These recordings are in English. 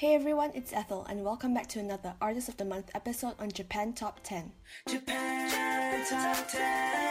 Hey everyone, it's Ethel, and welcome back to another Artist of the Month episode on Japan Top 10. Japan Top 10.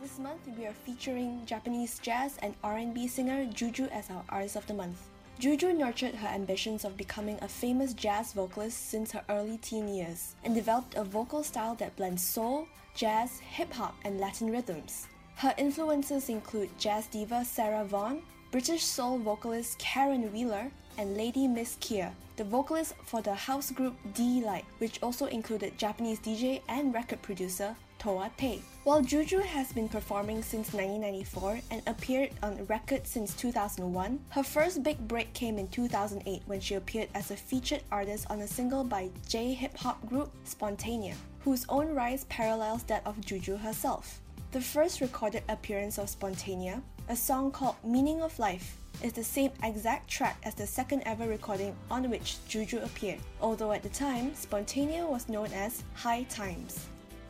This month we are featuring Japanese jazz and R&B singer Juju as our Artist of the Month. Juju nurtured her ambitions of becoming a famous jazz vocalist since her early teen years and developed a vocal style that blends soul, jazz, hip hop, and Latin rhythms. Her influences include jazz diva Sarah Vaughan, British soul vocalist Caron Wheeler, and Lady Miss Kier, the vocalist for the house group Deee-Lite, which also included Japanese DJ and record producer Towa Tei. While Juju has been performing since 1994 and appeared on records since 2001, her first big break came in 2008 when she appeared as a featured artist on a single by J hip hop group Spontania, whose own rise parallels that of Juju herself. The first recorded appearance of Spontania, a song called Meaning of Life, is the same exact track as the second ever recording on which Juju appeared, although at the time, Spontania was known as High Times.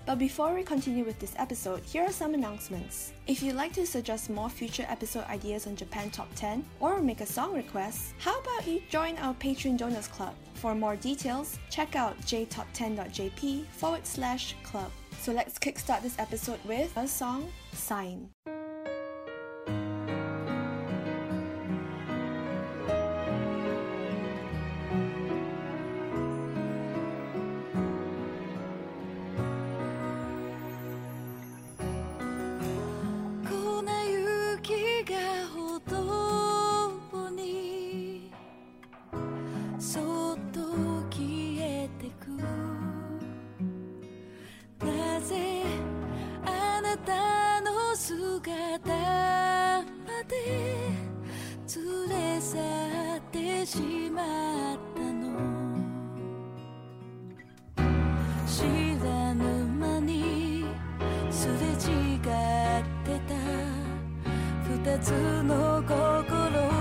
But before we continue with this episode, here are some announcements. If you'd like to suggest more future episode ideas on Japan Top 10 or make a song request, how about you join our Patreon Donors Club? For more details, check out jtop10.jp forward slash club. So let's kickstart this episode with a song, Sign. 知らぬ間にすれ違ってた。二つの心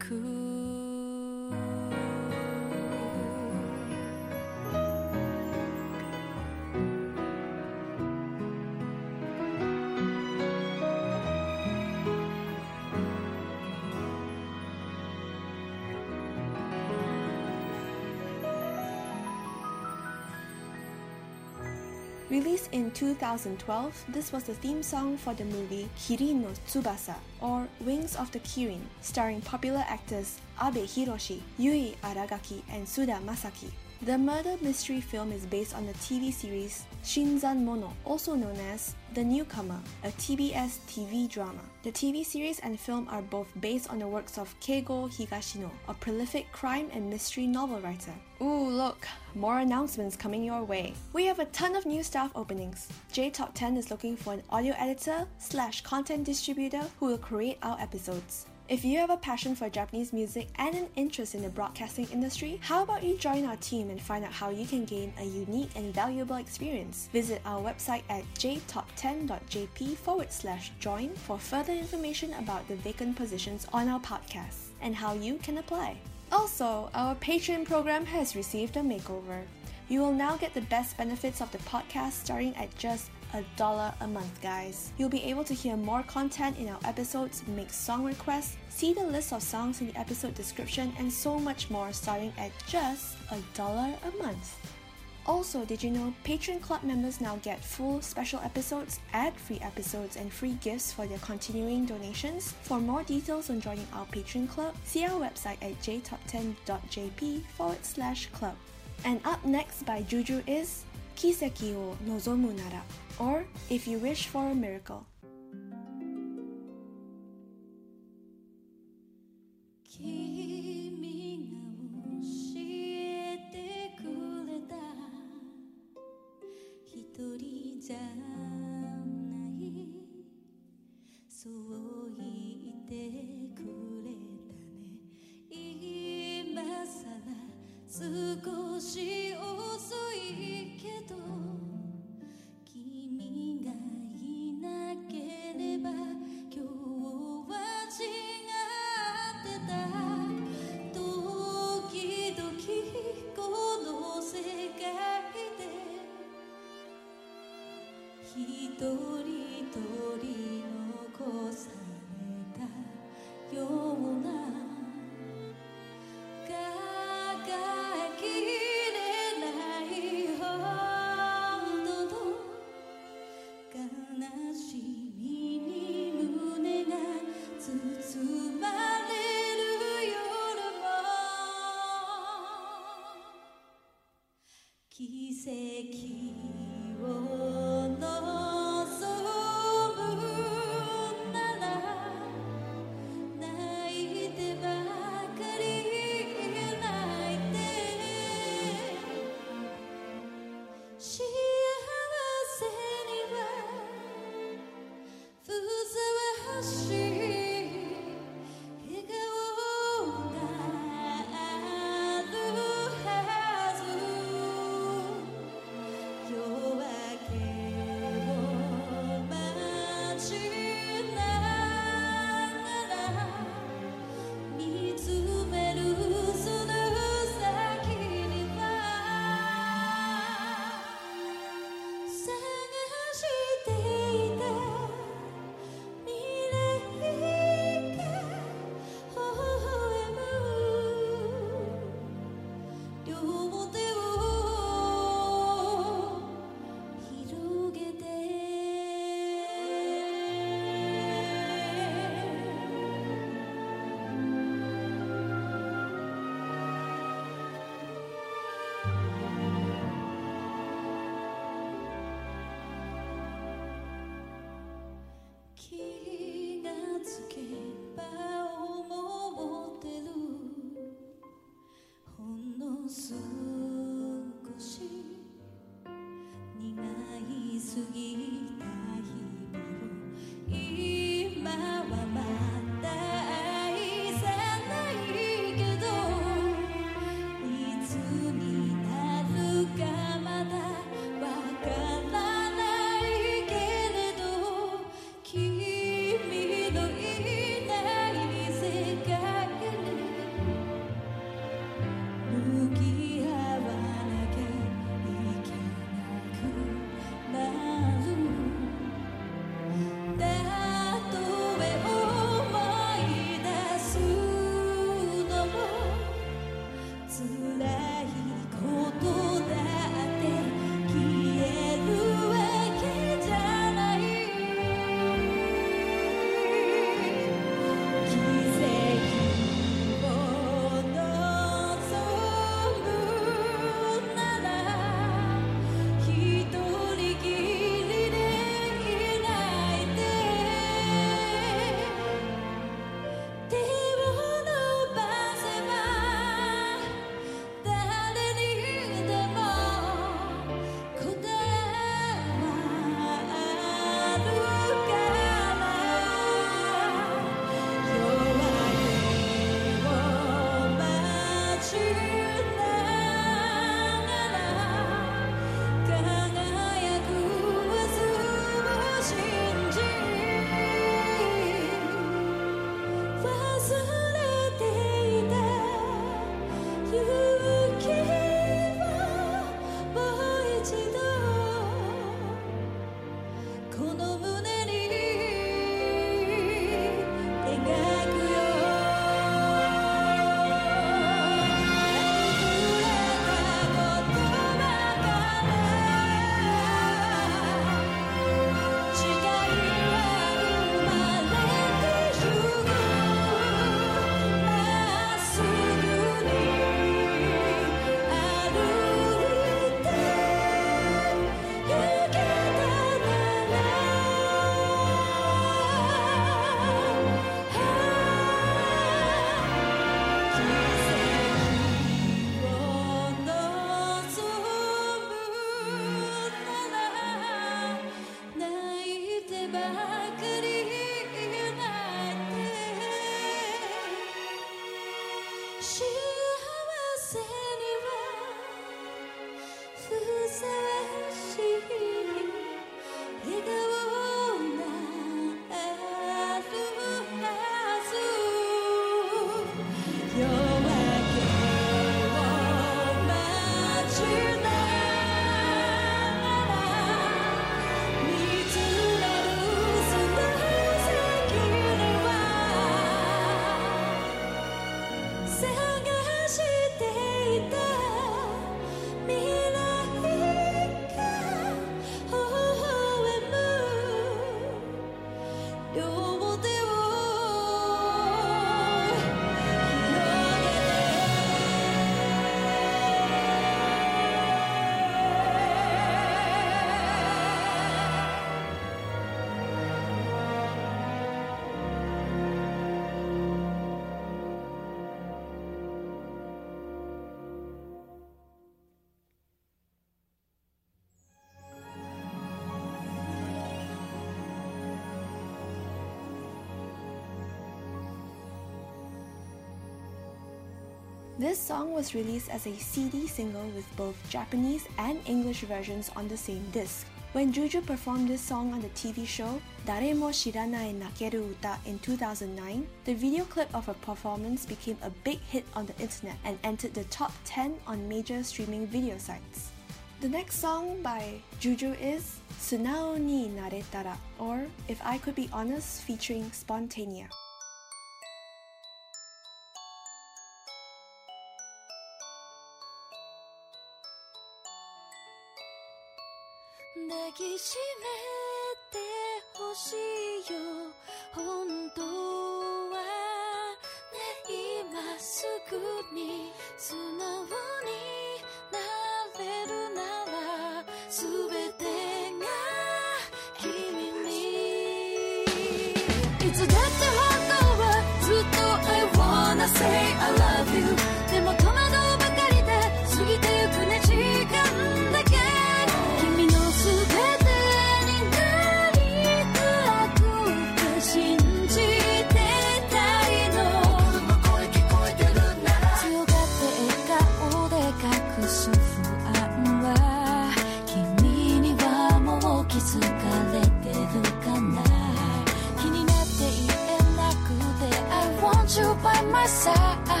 Ku Released in 2012, this was the theme song for the movie Kirin no Tsubasa, or Wings of the Kirin, starring popular actors Abe Hiroshi, Yui Aragaki, and Suda Masaki. The murder mystery film is based on the TV series Shinzan Mono, also known as The Newcomer, a TBS TV drama. The TV series and film are both based on the works of Keigo Higashino, a prolific crime and mystery novel writer. Ooh, look, more announcements coming your way. We have a ton of new staff openings. JTop 10 is looking for an audio editor slash content distributor who will create our episodes. If you have a passion for Japanese music and an interest in the broadcasting industry, how about you join our team and find out how you can gain a unique and valuable experience? Visit our website at jtop10.jp forward slash join for further information about the vacant positions on our podcast and how you can apply. Also, our Patreon program has received a makeover. You will now get the best benefits of the podcast starting at just a dollar a month, guys. You'll be able to hear more content in our episodes, make song requests, see the list of songs in the episode description, and so much more starting at just a dollar a month. Also, did you know Patreon Club members now get full special episodes, ad free episodes, and free gifts for their continuing donations? For more details on joining our Patreon Club, see our website at jtop10.jp forward slash club. And up next by Juju is Kiseki o Nozomu Nara, or If You Wish for a Miracle. This song was released as a CD single with both Japanese and English versions on the same disc. When Juju performed this song on the TV show Daremo Shiranai Nakeru Uta in 2009, the video clip of her performance became a big hit on the internet and entered the top 10 on major streaming video sites. The next song by Juju is Sunao ni Naretara or If I Could Be Honest featuring Spontania.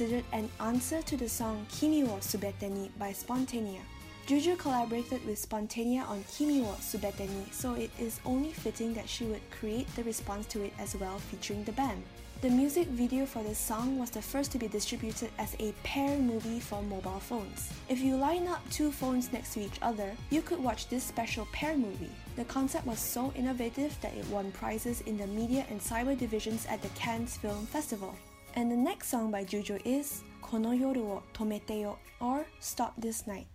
considered an answer to the song Kimi wo by Spontania. Juju collaborated with Spontania on Kimi wo so it is only fitting that she would create the response to it as well featuring the band. The music video for this song was the first to be distributed as a pair movie for mobile phones. If you line up two phones next to each other, you could watch this special pair movie. The concept was so innovative that it won prizes in the media and cyber divisions at the Cannes Film Festival. And the next song by Juju is この夜を止めてよ or Stop This Night.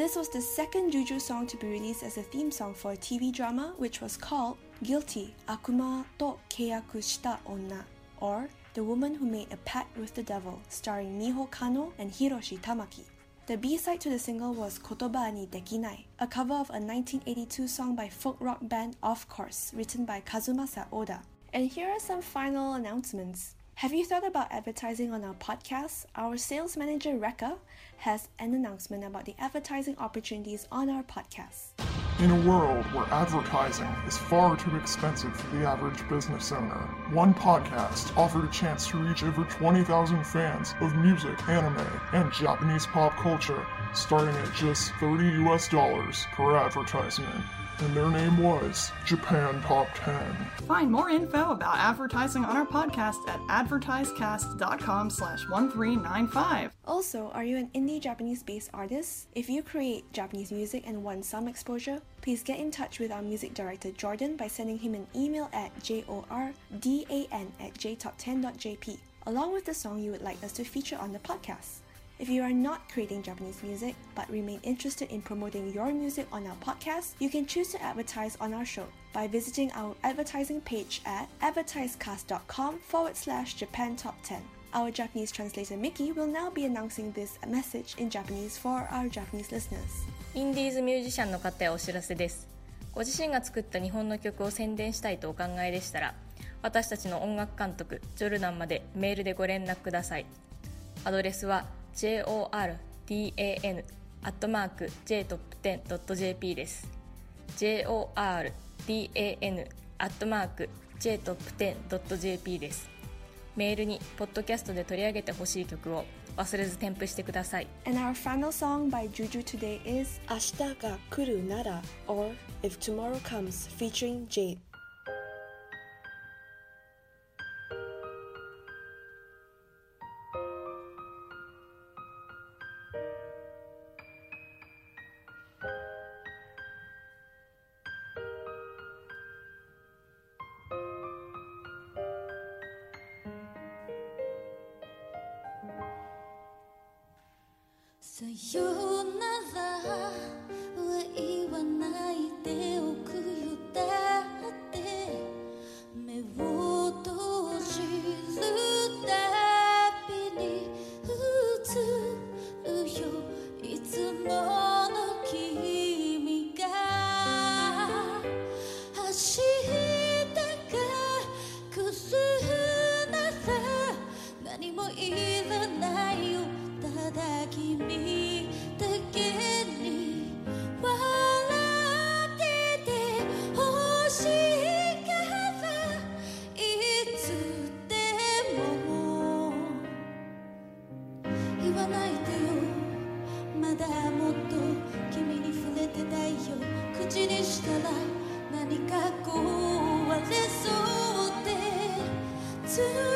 This was the second Juju song to be released as a theme song for a TV drama which was called Guilty Akuma to Keiyaku Shita Onna or The Woman Who Made a Pact with the Devil, starring Miho Kanno and Hiroshi Tamaki. The B-side to the single was Kotoba ni Dekinai, a cover of a 1982 song by folk rock band Off Course, written by Kazumasa Oda. And here are some final announcements. Have you thought about advertising on our podcast? Our sales manager, Rekka, has an announcement about the advertising opportunities on our podcast. In a world where advertising is far too expensive for the average business owner, one podcast offered a chance to reach over 20,000 fans of music, anime, and Japanese pop culture, starting at just 30 US dollars per advertisement. And their name was Japan Top 10. Find more info about advertising on our podcast at advertisecast.com slash 1395. Also, are you an indie Japanese based artist? If you create Japanese music and want some exposure, please get in touch with our music director Jordan by sending him an email at jordan at jtop10.jp along with the song you would like us to feature on the podcast. If you are not creating Japanese music but remain interested in promoting your music on our podcast, you can choose to advertise on our show by visiting our advertising page at advertisecast.com forward slash Japan Top 10. Our Japanese translator Mickey will now be announcing this message in Japanese for our Japanese listeners. インディーズミュージシャンの方へお知らせですご自身が作った日本の曲を宣伝したいとお考えでしたら私たちの音楽監督ジョルナンまでメールでご連絡くださいアドレスは jordan.jtop10.jp です jordan.jtop10.jp ですメールにポッドキャストで取り上げてほしい曲を忘れず添付してください And our final song by Juju today is Ashita ga Kuru Nara or If Tomorrow Comes featuring Jade. 口にしたら何か壊れそうで。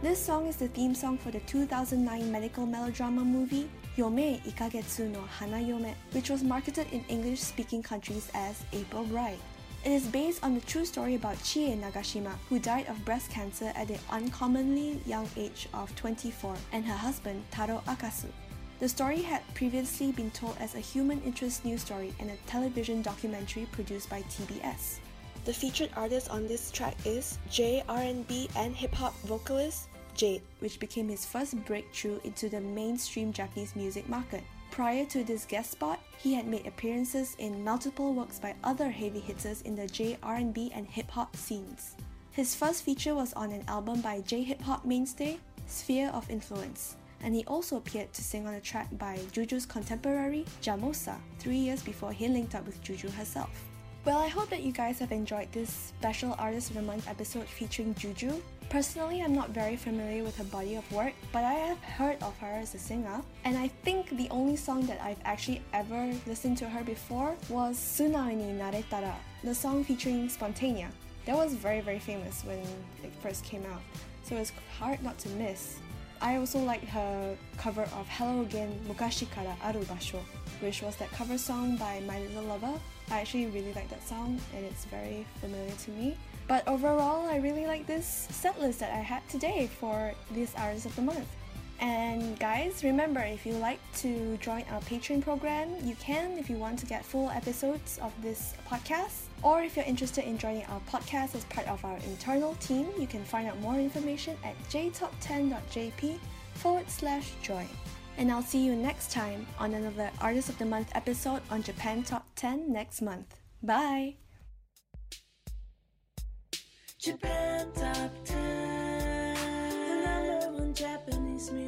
This song is the theme song for the 2009 medical melodrama movie Yome Ikagetsu no Hana Hanayome, which was marketed in English speaking countries as April Bride. It is based on the true story about Chie Nagashima, who died of breast cancer at the uncommonly young age of 24, and her husband Taro Akasu. The story had previously been told as a human interest news story in a television documentary produced by TBS. The featured artist on this track is J R&B and hip hop vocalist JAY'ED, which became his first breakthrough into the mainstream Japanese music market. Prior to this guest spot, he had made appearances in multiple works by other heavy hitters in the J R&B and hip hop scenes. His first feature was on an album by J hip hop mainstay Sphere of Influence, and he also appeared to sing on a track by Juju's contemporary Jamosa three years before he linked up with Juju herself. Well, I hope that you guys have enjoyed this special Artist of the Month episode featuring Juju. Personally, I'm not very familiar with her body of work, but I have heard of her as a singer, and I think the only song that I've actually ever listened to her before was Sunao ni Naretara, the song featuring Spontania. That was very, very famous when it first came out, so it's hard not to miss. I also like her cover of Hello Again Mukashi Kara Aru Basho, which was that cover song by My Little Lover. I actually really like that song and it's very familiar to me. But overall, I really like this set list that I had today for this Artist of the Month. And guys, remember if you like to join our Patreon program, you can if you want to get full episodes of this podcast. Or if you're interested in joining our podcast as part of our internal team, you can find out more information at jtop10.jp forward slash join. And I'll see you next time on another Artist of the Month episode on Japan Top 10 next month. Bye! Japan Top 10, the number one Japanese music